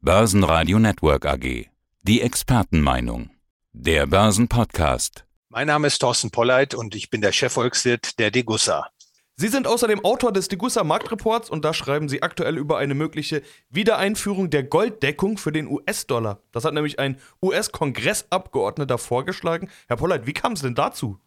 Börsenradio Network AG. Die Expertenmeinung. Der Börsenpodcast. Mein Name ist Thorsten Polleit und ich bin der Chefvolkswirt der Degussa. Sie sind außerdem Autor des Degussa Marktreports und da schreiben Sie aktuell über eine mögliche Wiedereinführung der Golddeckung für den US-Dollar. Das hat nämlich ein US-Kongressabgeordneter vorgeschlagen. Herr Polleit, wie kam es denn dazu?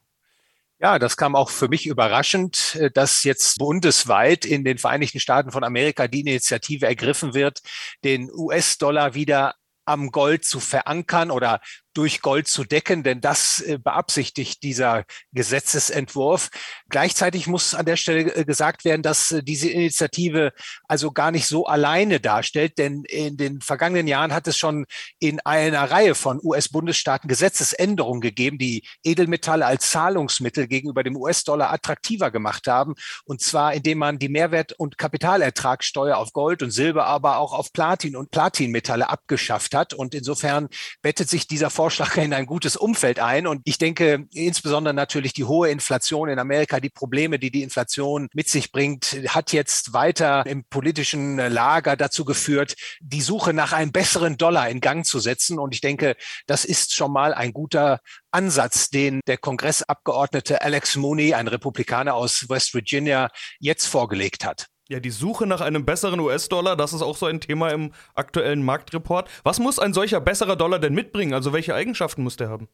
Ja, das kam auch für mich überraschend, äh, dass jetzt bundesweit in den Vereinigten Staaten von Amerika die Initiative ergriffen wird, den US-Dollar wieder am Gold zu verankern oder durch Gold zu decken, denn das äh, beabsichtigt dieser Gesetzesentwurf. Gleichzeitig muss an der Stelle äh, gesagt werden, dass äh, diese Initiative also gar nicht so alleine darstellt, denn in den vergangenen Jahren hat es schon in einer Reihe von US-Bundesstaaten Gesetzesänderungen gegeben, die Edelmetalle als Zahlungsmittel gegenüber dem US-Dollar attraktiver gemacht haben. Und zwar, indem man die Mehrwert- und Kapitalertragssteuer auf Gold und Silber, aber auch auf Platin und Platinmetalle abgeschafft hat. Und insofern bettet sich dieser Vorschlag in ein gutes Umfeld ein. Und ich denke, insbesondere natürlich die hohe Inflation in Amerika, die Probleme, die die Inflation mit sich bringt, hat jetzt weiter im politischen Lager dazu geführt, die Suche nach einem besseren Dollar in Gang zu setzen. Und ich denke, das ist schon mal ein guter Ansatz, den der Kongressabgeordnete Alex Mooney, ein Republikaner aus West Virginia, jetzt vorgelegt hat. Ja, die Suche nach einem besseren US-Dollar, das ist auch so ein Thema im aktuellen Marktreport. Was muss ein solcher besserer Dollar denn mitbringen? Also welche Eigenschaften muss der haben?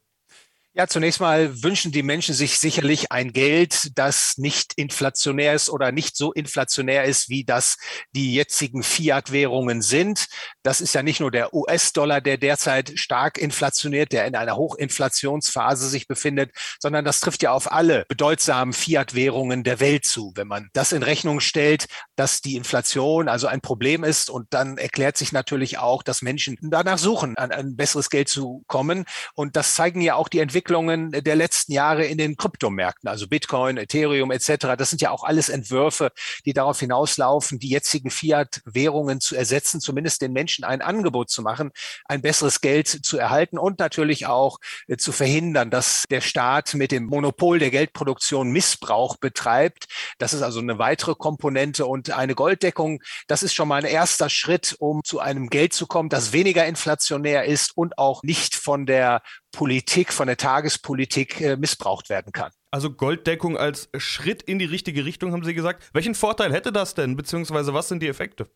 Ja, zunächst mal wünschen die Menschen sich sicherlich ein Geld, das nicht inflationär ist oder nicht so inflationär ist, wie das die jetzigen Fiat-Währungen sind. Das ist ja nicht nur der US-Dollar, der derzeit stark inflationiert, der in einer Hochinflationsphase sich befindet, sondern das trifft ja auf alle bedeutsamen Fiat-Währungen der Welt zu. Wenn man das in Rechnung stellt, dass die Inflation also ein Problem ist und dann erklärt sich natürlich auch, dass Menschen danach suchen, an ein besseres Geld zu kommen. Und das zeigen ja auch die Entwicklungen der letzten Jahre in den Kryptomärkten, also Bitcoin, Ethereum etc. Das sind ja auch alles Entwürfe, die darauf hinauslaufen, die jetzigen Fiat-Währungen zu ersetzen, zumindest den Menschen ein Angebot zu machen, ein besseres Geld zu erhalten und natürlich auch äh, zu verhindern, dass der Staat mit dem Monopol der Geldproduktion Missbrauch betreibt. Das ist also eine weitere Komponente und eine Golddeckung. Das ist schon mal ein erster Schritt, um zu einem Geld zu kommen, das weniger inflationär ist und auch nicht von der Politik, von der Tagespolitik äh, missbraucht werden kann. Also Golddeckung als Schritt in die richtige Richtung, haben Sie gesagt. Welchen Vorteil hätte das denn, beziehungsweise was sind die Effekte?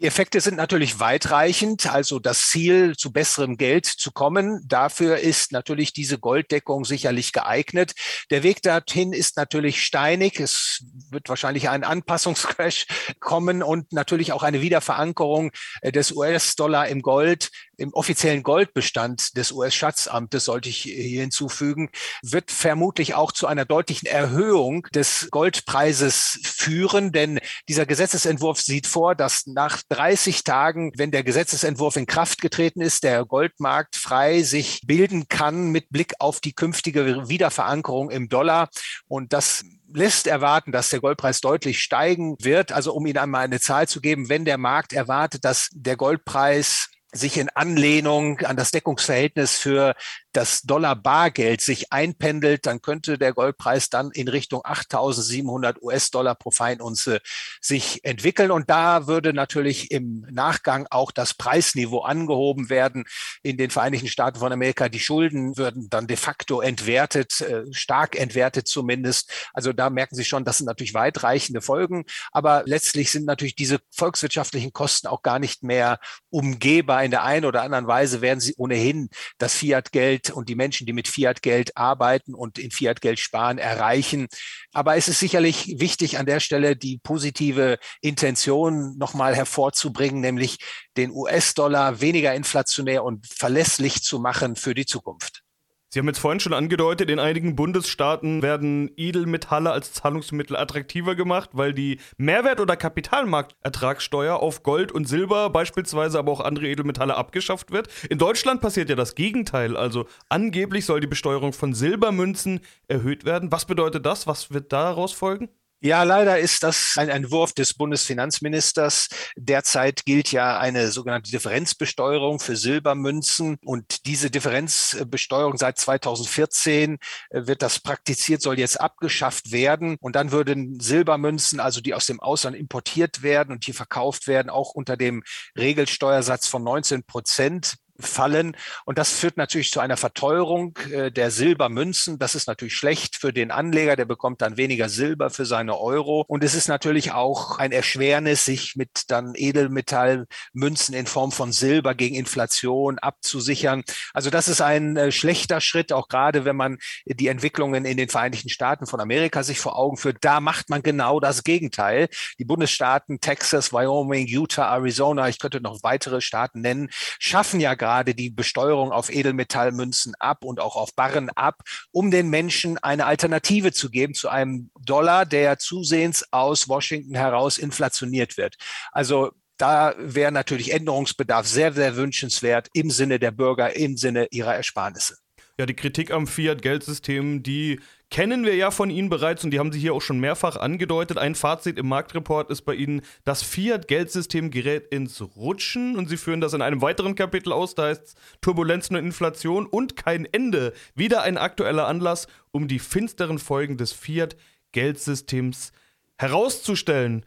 Die Effekte sind natürlich weitreichend, also das Ziel, zu besserem Geld zu kommen. Dafür ist natürlich diese Golddeckung sicherlich geeignet. Der Weg dorthin ist natürlich steinig. Es wird wahrscheinlich ein Anpassungscrash kommen und natürlich auch eine Wiederverankerung äh, des US-Dollar im Gold im offiziellen Goldbestand des US-Schatzamtes, sollte ich hier hinzufügen, wird vermutlich auch zu einer deutlichen Erhöhung des Goldpreises führen, denn dieser Gesetzesentwurf sieht vor, dass nach 30 Tagen, wenn der Gesetzesentwurf in Kraft getreten ist, der Goldmarkt frei sich bilden kann mit Blick auf die künftige Wiederverankerung im Dollar. Und das lässt erwarten, dass der Goldpreis deutlich steigen wird. Also um Ihnen einmal eine Zahl zu geben, wenn der Markt erwartet, dass der Goldpreis sich in Anlehnung an das Deckungsverhältnis für das Dollar-Bargeld sich einpendelt, dann könnte der Goldpreis dann in Richtung 8.700 US-Dollar pro Feinunze sich entwickeln. Und da würde natürlich im Nachgang auch das Preisniveau angehoben werden. In den Vereinigten Staaten von Amerika, die Schulden würden dann de facto entwertet, äh, stark entwertet zumindest. Also da merken Sie schon, das sind natürlich weitreichende Folgen. Aber letztlich sind natürlich diese volkswirtschaftlichen Kosten auch gar nicht mehr umgehbar. In der einen oder anderen Weise werden sie ohnehin das Fiat-Geld Fiat-Geld und die Menschen, die mit Fiat-Geld arbeiten und in Fiat-Geld sparen, erreichen. Aber es ist sicherlich wichtig, an der Stelle die positive Intention nochmal hervorzubringen, nämlich den US-Dollar weniger inflationär und verlässlich zu machen für die Zukunft. Sie haben jetzt vorhin schon angedeutet, in einigen Bundesstaaten werden Edelmetalle als Zahlungsmittel attraktiver gemacht, weil die Mehrwert- oder Kapitalmarktertragssteuer auf Gold und Silber beispielsweise, aber auch andere Edelmetalle abgeschafft wird. In Deutschland passiert ja das Gegenteil. Also angeblich soll die Besteuerung von Silbermünzen erhöht werden. Was bedeutet das? Was wird daraus folgen? Ja, leider ist das ein Entwurf des Bundesfinanzministers. Derzeit gilt ja eine sogenannte Differenzbesteuerung für Silbermünzen. Und diese Differenzbesteuerung seit 2014 äh, wird das praktiziert, soll jetzt abgeschafft werden. Und dann würden Silbermünzen, also die aus dem Ausland importiert werden und hier verkauft werden, auch unter dem Regelsteuersatz von 19 Prozent fallen. Und das führt natürlich zu einer Verteuerung äh, der Silbermünzen. Das ist natürlich schlecht für den Anleger, der bekommt dann weniger Silber für seine Euro. Und es ist natürlich auch ein Erschwernis, sich mit dann Edelmetallmünzen in Form von Silber gegen Inflation abzusichern. Also das ist ein äh, schlechter Schritt, auch gerade wenn man die Entwicklungen in den Vereinigten Staaten von Amerika sich vor Augen führt. Da macht man genau das Gegenteil. Die Bundesstaaten Texas, Wyoming, Utah, Arizona, ich könnte noch weitere Staaten nennen, schaffen ja gerade gerade die Besteuerung auf Edelmetallmünzen ab und auch auf Barren ab, um den Menschen eine Alternative zu geben zu einem Dollar, der zusehends aus Washington heraus inflationiert wird. Also da wäre natürlich Änderungsbedarf sehr, sehr wünschenswert im Sinne der Bürger, im Sinne ihrer Ersparnisse. Ja, die Kritik am Fiat-Geldsystem, die kennen wir ja von Ihnen bereits und die haben Sie hier auch schon mehrfach angedeutet. Ein Fazit im Marktreport ist bei Ihnen, das Fiat-Geldsystem gerät ins Rutschen und Sie führen das in einem weiteren Kapitel aus. Da heißt es Turbulenzen und Inflation und kein Ende. Wieder ein aktueller Anlass, um die finsteren Folgen des Fiat-Geldsystems herauszustellen.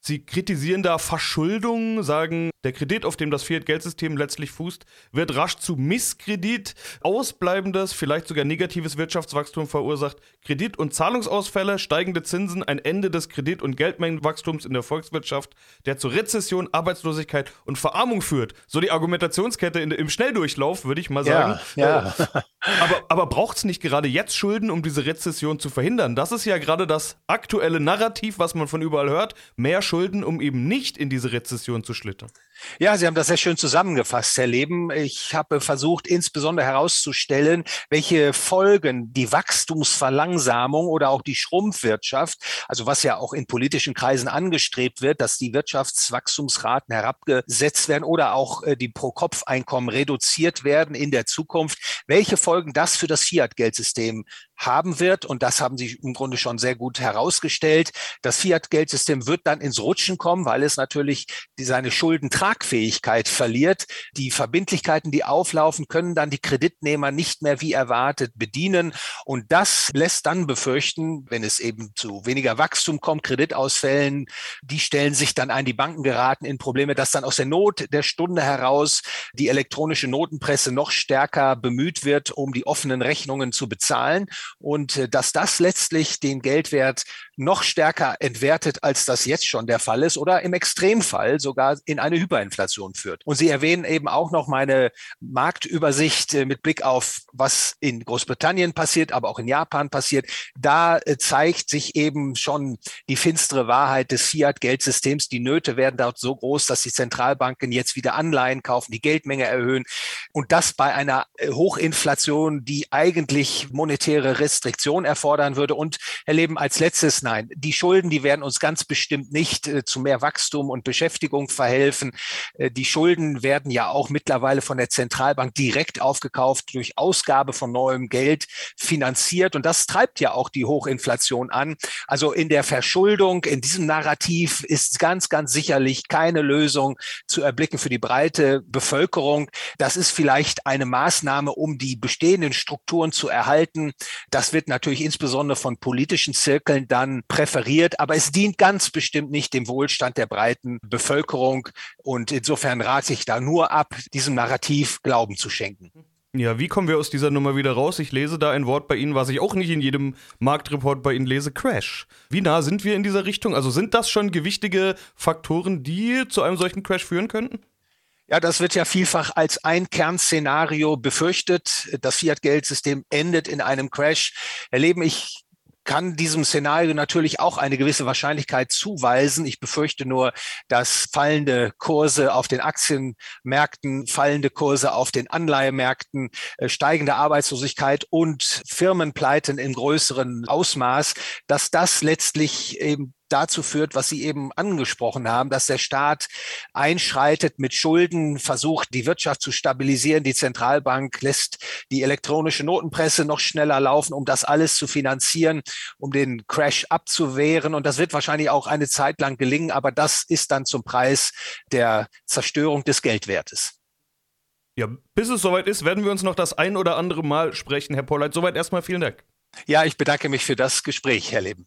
Sie kritisieren da Verschuldung, sagen, der Kredit, auf dem das Fiat-Geldsystem letztlich fußt, wird rasch zu Misskredit. Ausbleibendes, vielleicht sogar negatives Wirtschaftswachstum verursacht Kredit- und Zahlungsausfälle, steigende Zinsen, ein Ende des Kredit- und Geldmengenwachstums in der Volkswirtschaft, der zu Rezession, Arbeitslosigkeit und Verarmung führt. So die Argumentationskette in, im Schnelldurchlauf, würde ich mal sagen. Ja, ja. aber aber braucht es nicht gerade jetzt Schulden, um diese Rezession zu verhindern? Das ist ja gerade das aktuelle Narrativ, was man von überall hört. Mehr Schulden, um eben nicht in diese Rezession zu schlittern. Ja, Sie haben das sehr schön zusammengefasst, Herr Leben. Ich habe versucht, insbesondere herauszustellen, welche Folgen die Wachstumsverlangsamung oder auch die Schrumpfwirtschaft, also was ja auch in politischen Kreisen angestrebt wird, dass die Wirtschaftswachstumsraten herabgesetzt werden oder auch äh, die Pro-Kopf-Einkommen reduziert werden in der Zukunft, welche Folgen das für das Fiat-Geldsystem haben wird. Und das haben Sie im Grunde schon sehr gut herausgestellt. Das Fiat-Geldsystem wird dann ins Rutschen kommen, weil es natürlich seine Schuldentragfähigkeit verliert. Die Verbindlichkeiten, die auflaufen, können dann die Kreditnehmer nicht mehr wie erwartet bedienen. Und das lässt dann befürchten, wenn es eben zu weniger Wachstum kommt, Kreditausfällen, die stellen sich dann ein, die Banken geraten in Probleme, dass dann aus der Not der Stunde heraus die elektronische Notenpresse noch stärker bemüht wird, um die offenen Rechnungen zu bezahlen und äh, dass das letztlich den Geldwert noch stärker entwertet, als das jetzt schon der Fall ist oder im Extremfall sogar in eine Hyperinflation führt. Und Sie erwähnen eben auch noch meine Marktübersicht äh, mit Blick auf, was in Großbritannien passiert, aber auch in Japan passiert. Da äh, zeigt sich eben schon die finstere Wahrheit des Fiat-Geldsystems. Die Nöte werden dort so groß, dass die Zentralbanken jetzt wieder Anleihen kaufen, die Geldmenge erhöhen und das bei einer Hochinflation, die eigentlich monetäre Restriktion erfordern würde. Und Herr Leben, als letztes, nein, die Schulden, die werden uns ganz bestimmt nicht äh, zu mehr Wachstum und Beschäftigung verhelfen. Äh, die Schulden werden ja auch mittlerweile von der Zentralbank direkt aufgekauft, durch Ausgabe von neuem Geld finanziert. Und das treibt ja auch die Hochinflation an. Also in der Verschuldung, in diesem Narrativ ist ganz, ganz sicherlich keine Lösung zu erblicken für die breite Bevölkerung. Das ist vielleicht eine Maßnahme, um die bestehenden Strukturen zu erhalten. Das wird natürlich insbesondere von politischen Zirkeln dann präferiert, aber es dient ganz bestimmt nicht dem Wohlstand der breiten Bevölkerung. Und insofern rate ich da nur ab, diesem Narrativ Glauben zu schenken. Ja, wie kommen wir aus dieser Nummer wieder raus? Ich lese da ein Wort bei Ihnen, was ich auch nicht in jedem Marktreport bei Ihnen lese, Crash. Wie nah sind wir in dieser Richtung? Also sind das schon gewichtige Faktoren, die zu einem solchen Crash führen könnten? Ja, das wird ja vielfach als ein Kernszenario befürchtet. Das Fiat-Geldsystem endet in einem Crash. Erleben ich kann diesem Szenario natürlich auch eine gewisse Wahrscheinlichkeit zuweisen. Ich befürchte nur, dass fallende Kurse auf den Aktienmärkten, fallende Kurse auf den Anleihemärkten, äh, steigende Arbeitslosigkeit und Firmenpleiten im größeren Ausmaß, dass das letztlich eben dazu führt, was Sie eben angesprochen haben, dass der Staat einschreitet mit Schulden, versucht, die Wirtschaft zu stabilisieren. Die Zentralbank lässt die elektronische Notenpresse noch schneller laufen, um das alles zu finanzieren, um den Crash abzuwehren. Und das wird wahrscheinlich auch eine Zeit lang gelingen, aber das ist dann zum Preis der Zerstörung des Geldwertes. Ja, bis es soweit ist, werden wir uns noch das ein oder andere Mal sprechen, Herr Polleit. Soweit erstmal vielen Dank. Ja, ich bedanke mich für das Gespräch, Herr Leben.